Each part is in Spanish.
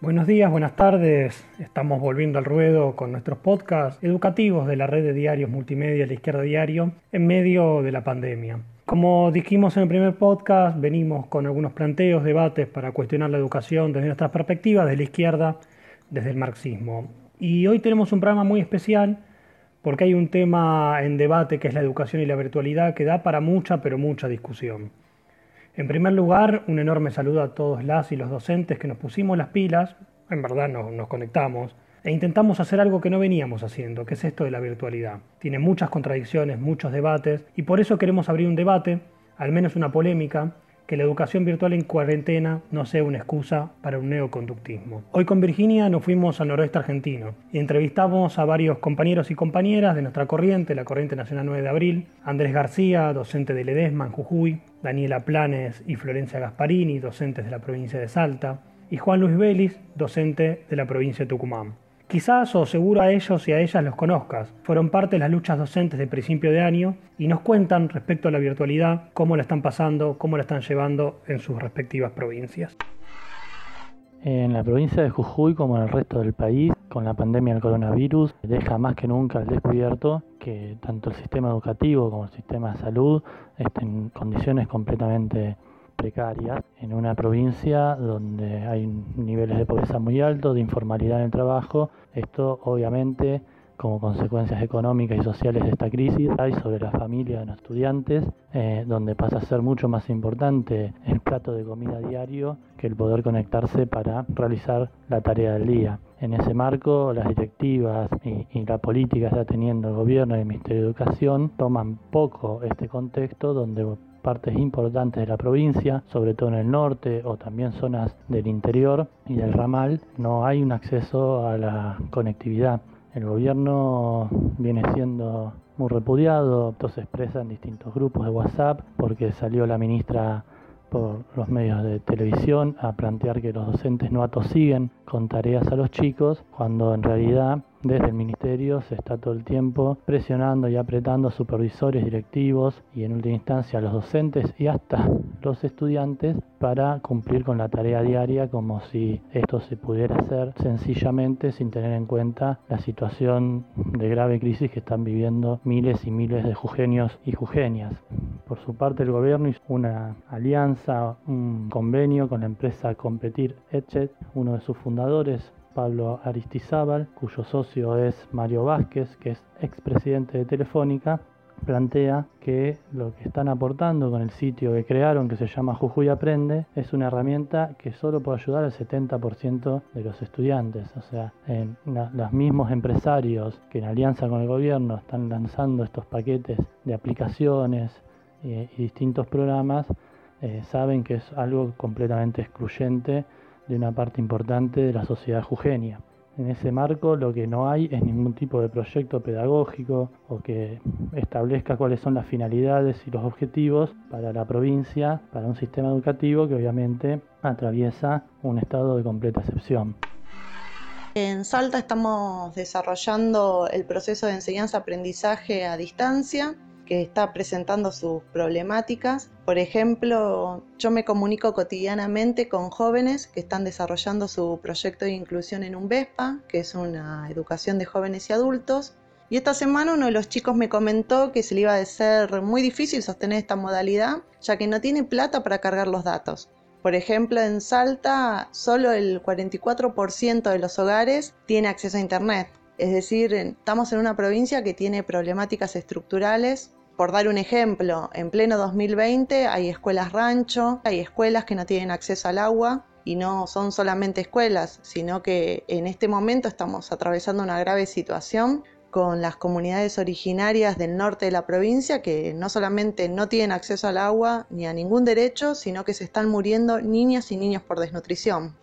Buenos días, buenas tardes. Estamos volviendo al ruedo con nuestros podcasts educativos de la red de diarios multimedia La Izquierda Diario en medio de la pandemia. Como dijimos en el primer podcast, venimos con algunos planteos, debates para cuestionar la educación desde nuestras perspectivas de la izquierda, desde el marxismo. Y hoy tenemos un programa muy especial porque hay un tema en debate que es la educación y la virtualidad que da para mucha, pero mucha discusión. En primer lugar, un enorme saludo a todos las y los docentes que nos pusimos las pilas, en verdad nos, conectamos, e intentamos hacer algo que no veníamos haciendo, que es esto de la virtualidad. Tiene muchas contradicciones, muchos debates, y por eso queremos abrir un debate, al menos una polémica, que la educación virtual en cuarentena no sea una excusa para un neoconductismo. Hoy con Virginia nos fuimos al noroeste argentino y entrevistamos a varios compañeros y compañeras de nuestra corriente, la Corriente Nacional 9 de Abril, Andrés García, docente de Ledesma en Jujuy, Daniela Planes y Florencia Gasparini, docentes de la provincia de Salta, y Juan Luis Vélez, docente de la provincia de Tucumán. Quizás o seguro a ellos y a ellas los conozcas. Fueron parte de las luchas docentes de principio de año y nos cuentan respecto a la virtualidad, cómo la están pasando, cómo la están llevando en sus respectivas provincias. En la provincia de Jujuy, como en el resto del país, con la pandemia del coronavirus, deja más que nunca al descubierto que tanto el sistema educativo como el sistema de salud estén en condiciones completamente precarias en una provincia donde hay niveles de pobreza muy altos, de informalidad en el trabajo. Esto obviamente como consecuencias económicas y sociales de esta crisis hay sobre la familia de los estudiantes, eh, donde pasa a ser mucho más importante el plato de comida diario que el poder conectarse para realizar la tarea del día. En ese marco, las directivas y, y la política que está teniendo el gobierno y el Ministerio de Educación toman poco este contexto donde partes importantes de la provincia, sobre todo en el norte o también zonas del interior y del ramal, no hay un acceso a la conectividad. El gobierno viene siendo muy repudiado, se expresa en distintos grupos de WhatsApp porque salió la ministra por los medios de televisión a plantear que los docentes no atosiguen con tareas a los chicos, cuando en realidad desde el ministerio se está todo el tiempo presionando y apretando a supervisores, directivos y en última instancia a los docentes y hasta los estudiantes para cumplir con la tarea diaria como si esto se pudiera hacer sencillamente sin tener en cuenta la situación de grave crisis que están viviendo miles y miles de jujeños y jujeñas. Por su parte el gobierno hizo una alianza, un convenio con la empresa Competir Etchet, uno de sus fundadores, Pablo Aristizábal, cuyo socio es Mario Vázquez, que es expresidente de Telefónica, plantea que lo que están aportando con el sitio que crearon, que se llama Jujuy Aprende, es una herramienta que solo puede ayudar al 70% de los estudiantes. O sea, los mismos empresarios que en alianza con el gobierno están lanzando estos paquetes de aplicaciones y distintos programas, eh, saben que es algo completamente excluyente de una parte importante de la sociedad jujeña. En ese marco lo que no hay es ningún tipo de proyecto pedagógico o que establezca cuáles son las finalidades y los objetivos para la provincia, para un sistema educativo que obviamente atraviesa un estado de completa excepción. En Salta estamos desarrollando el proceso de enseñanza-aprendizaje a distancia que está presentando sus problemáticas. Por ejemplo, yo me comunico cotidianamente con jóvenes que están desarrollando su proyecto de inclusión en un VESPA, que es una educación de jóvenes y adultos. Y esta semana uno de los chicos me comentó que se le iba a ser muy difícil sostener esta modalidad, ya que no tiene plata para cargar los datos. Por ejemplo, en Salta solo el 44% de los hogares tiene acceso a Internet. Es decir, estamos en una provincia que tiene problemáticas estructurales por dar un ejemplo, en pleno 2020 hay escuelas rancho, hay escuelas que no tienen acceso al agua y no son solamente escuelas, sino que en este momento estamos atravesando una grave situación con las comunidades originarias del norte de la provincia que no solamente no tienen acceso al agua ni a ningún derecho, sino que se están muriendo niñas y niños por desnutrición.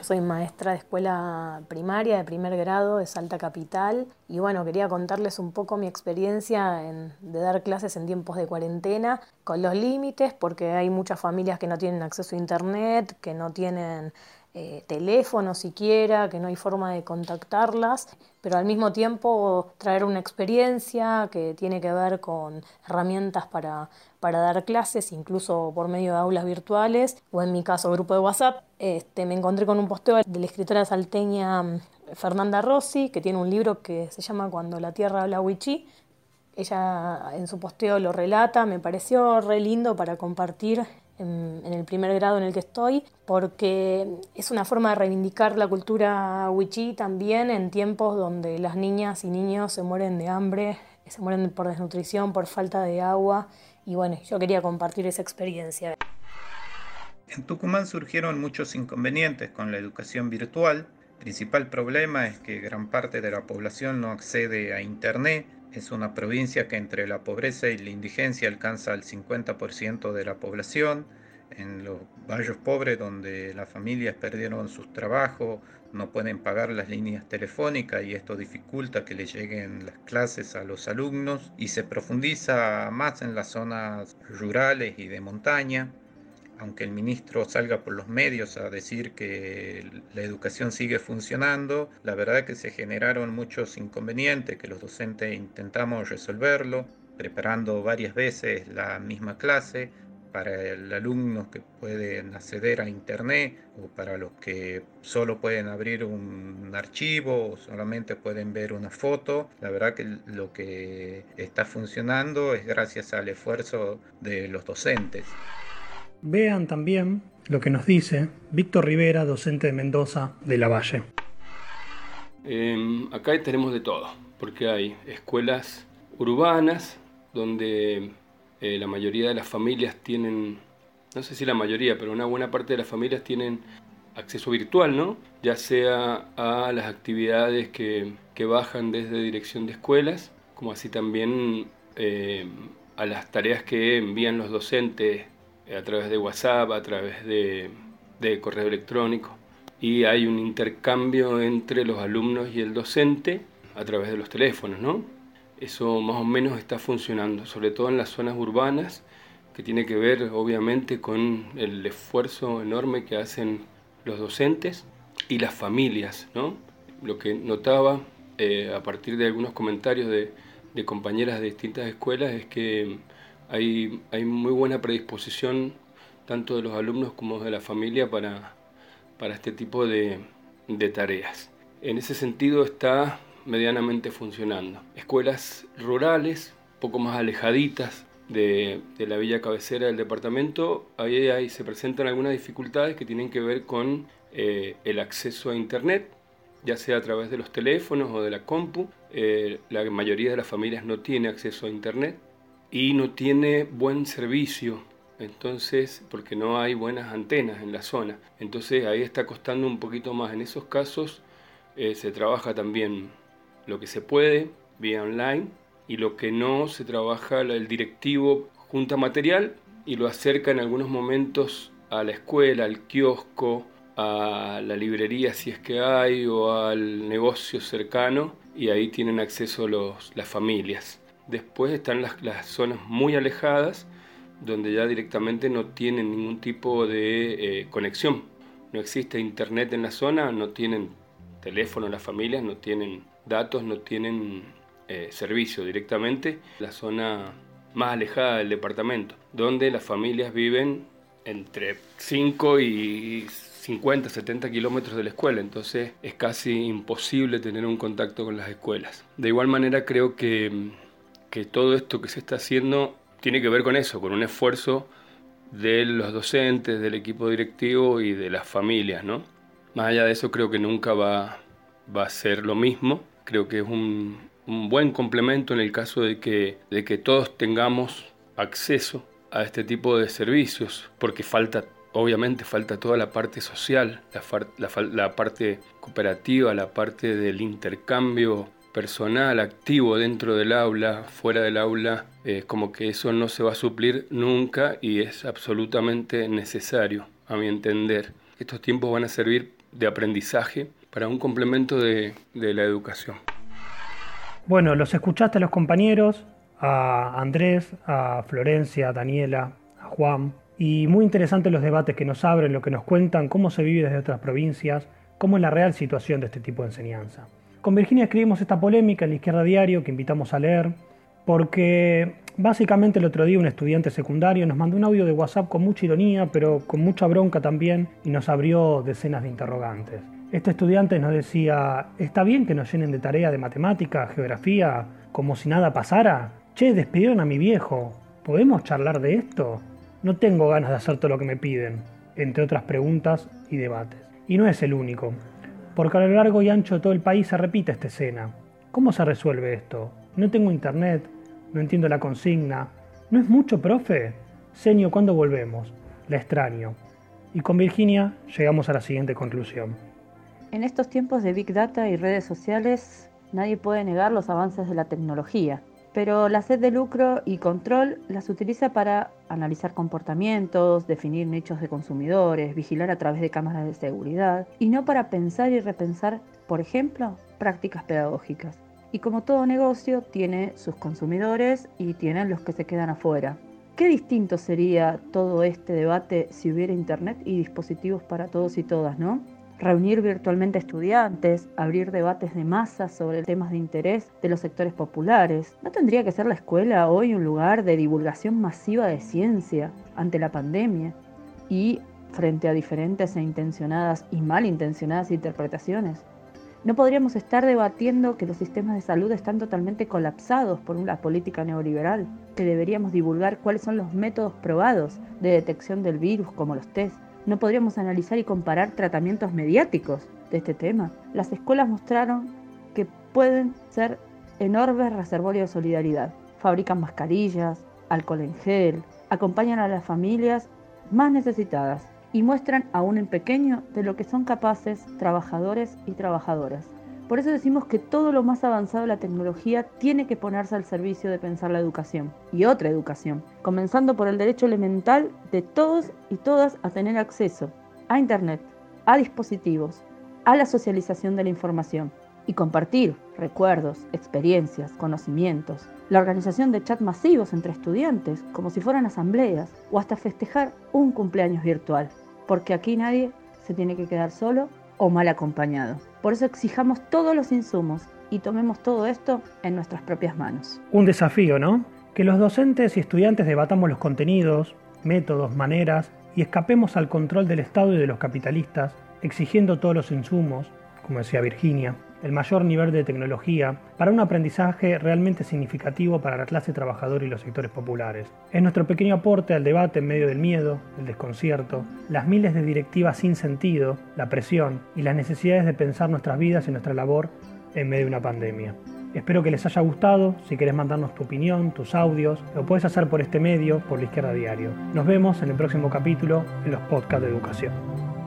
Soy maestra de escuela primaria de primer grado de Salta Capital y bueno, quería contarles un poco mi experiencia de dar clases en tiempos de cuarentena con los límites porque hay muchas familias que no tienen acceso a internet, que no tienen eh, teléfono siquiera, que no hay forma de contactarlas, pero al mismo tiempo traer una experiencia que tiene que ver con herramientas para, para dar clases, incluso por medio de aulas virtuales, o en mi caso grupo de WhatsApp. Este, me encontré con un posteo de la escritora salteña mm, Fernanda Rossi, que tiene un libro que se llama Cuando la Tierra habla Wichí. Ella en su posteo lo relata, me pareció re lindo para compartir en, el primer grado en el que estoy, porque es una forma de reivindicar la cultura wichí también en tiempos donde las niñas y niños se mueren de hambre, se mueren por desnutrición, por falta de agua, y bueno, yo quería compartir esa experiencia. En Tucumán surgieron muchos inconvenientes con la educación virtual. El principal problema es que gran parte de la población no accede a Internet es una provincia que entre la pobreza y la indigencia alcanza el 50% de la población. En los barrios pobres donde las familias perdieron sus trabajos, no pueden pagar las líneas telefónicas y esto dificulta que le lleguen las clases a los alumnos y se profundiza más en las zonas rurales y de montaña aunque el ministro salga por los medios a decir que la educación sigue funcionando, la verdad es que se generaron muchos inconvenientes que los docentes intentamos resolverlo, preparando varias veces la misma clase para los alumnos que pueden acceder a internet o para los que solo pueden abrir un archivo o solamente pueden ver una foto. La verdad que lo que está funcionando es gracias al esfuerzo de los docentes. Vean también lo que nos dice Víctor Rivera, docente de Mendoza de la Valle. Em, acá tenemos de todo, porque hay escuelas urbanas donde eh, la mayoría de las familias tienen, no sé si la mayoría, pero una buena parte de las familias tienen acceso virtual, ¿no? Ya sea a las actividades que, bajan desde dirección de escuelas, como así también eh, a las tareas que envían los docentes a través de WhatsApp, a través de, correo electrónico. Y hay un intercambio entre los alumnos y el docente a través de los teléfonos, ¿no? Eso más o menos está funcionando, sobre todo en las zonas urbanas, que tiene que ver obviamente con el esfuerzo enorme que hacen los docentes y las familias, ¿no? Lo que notaba eh, a partir de algunos comentarios de compañeras de distintas escuelas es que hay, muy buena predisposición tanto de los alumnos como de la familia para, este tipo de, tareas. En ese sentido está medianamente funcionando. Escuelas rurales, poco más alejaditas de, la villa cabecera del departamento, ahí, ahí, se presentan algunas dificultades que tienen que ver con eh, el acceso a Internet, ya sea a través de los teléfonos o de la compu. Eh, la mayoría de las familias no tiene acceso a Internet y no tiene buen servicio, entonces, porque no hay buenas antenas en la zona. Entonces ahí está costando un poquito más. En esos casos eh, se trabaja también lo que se puede vía online y lo que no se trabaja el directivo junta material y lo acerca en algunos momentos a la escuela, al kiosco, a la librería si es que hay o al negocio cercano y ahí tienen acceso los, las familias. Después están las, zonas muy alejadas, donde ya directamente no tienen ningún tipo de eh, conexión. No existe internet en la zona, no tienen teléfono las familias, no tienen datos, no tienen eh, servicio directamente. La zona más alejada del departamento, donde las familias viven entre 5 y 50, 70 kilómetros de la escuela, entonces es casi imposible tener un contacto con las escuelas. De igual manera creo que mm, que todo esto que se está haciendo tiene que ver con eso, con un esfuerzo de los docentes, del equipo directivo y de las familias, ¿no? Más allá de eso creo que nunca va, va a ser lo mismo, creo que es un, un buen complemento en el caso de que, de que todos tengamos acceso a este tipo de servicios, porque falta, obviamente falta toda la parte social, la, la, la parte cooperativa, la parte del intercambio personal activo dentro del aula, fuera del aula, es como que eso no se va a suplir nunca y es absolutamente necesario, a mi entender. Estos tiempos van a servir de aprendizaje para un complemento de, de la educación. Bueno, los escuchaste a los compañeros, a Andrés, a Florencia, a Daniela, a Juan, Y muy interesantes los debates que nos abren, lo que nos cuentan, cómo se vive desde otras provincias, cómo es la real situación de este tipo de enseñanza. Con Virginia escribimos esta polémica en la Izquierda Diario que invitamos a leer, porque básicamente el otro día un estudiante secundario nos mandó un audio de WhatsApp con mucha ironía, pero con mucha bronca también, y nos abrió decenas de interrogantes. Este estudiante nos decía, ¿está bien que nos llenen de tarea de matemática, geografía, como si nada pasara? Che, despidieron a mi viejo. ¿Podemos charlar de esto? No tengo ganas de hacer todo lo que me piden, entre otras preguntas y debates. Y no es el único, porque a lo largo y ancho de todo el país se repite esta escena. ¿Cómo se resuelve esto? No tengo internet, no entiendo la consigna. ¿No es mucho, profe? Seño, ¿cuándo volvemos? La extraño. Y con Virginia llegamos a la siguiente conclusión. En estos tiempos de Big Data y redes sociales, nadie puede negar los avances de la tecnología, pero la sed de lucro y control las utiliza para analizar comportamientos, definir nichos de consumidores, vigilar a través de cámaras de seguridad, y no para pensar y repensar, por ejemplo, prácticas pedagógicas. Y como todo negocio, tiene sus consumidores y tienen los que se quedan afuera. Qué distinto sería todo este debate si hubiera Internet y dispositivos para todos y todas, ¿no? Reunir virtualmente estudiantes, abrir debates de masa sobre temas de interés de los sectores populares. ¿No tendría que ser la escuela hoy un lugar de divulgación masiva de ciencia ante la pandemia y frente a diferentes e intencionadas y malintencionadas interpretaciones? No podríamos estar debatiendo que los sistemas de salud están totalmente colapsados por una política neoliberal, que deberíamos divulgar cuáles son los métodos probados de detección del virus como los test, no podríamos analizar y comparar tratamientos mediáticos de este tema. Las escuelas mostraron que pueden ser enormes reservorios de solidaridad. Fabrican mascarillas, alcohol en gel, acompañan a las familias más necesitadas y muestran aún en pequeño de lo que son capaces trabajadores y trabajadoras. Por eso decimos que todo lo más avanzado de la tecnología tiene que ponerse al servicio de pensar la educación y otra educación, comenzando por el derecho elemental de todos y todas a tener acceso a Internet, a dispositivos, a la socialización de la información y compartir recuerdos, experiencias, conocimientos, la organización de chats masivos entre estudiantes, como si fueran asambleas, o hasta festejar un cumpleaños virtual, porque aquí nadie se tiene que quedar solo o mal acompañado. Por eso exijamos todos los insumos y tomemos todo esto en nuestras propias manos. Un desafío, ¿no? Que los docentes y estudiantes debatamos los contenidos, métodos, maneras y escapemos al control del Estado y de los capitalistas, exigiendo todos los insumos, como decía Virginia, el mayor nivel de tecnología para un aprendizaje realmente significativo para la clase trabajadora y los sectores populares. Es nuestro pequeño aporte al debate en medio del miedo, el desconcierto, las miles de directivas sin sentido, la presión y las necesidades de pensar nuestras vidas y nuestra labor en medio de una pandemia. Espero que les haya gustado. Si querés mandarnos tu opinión, tus audios, lo puedes hacer por este medio, por la izquierda diario. Nos vemos en el próximo capítulo en los podcasts de educación.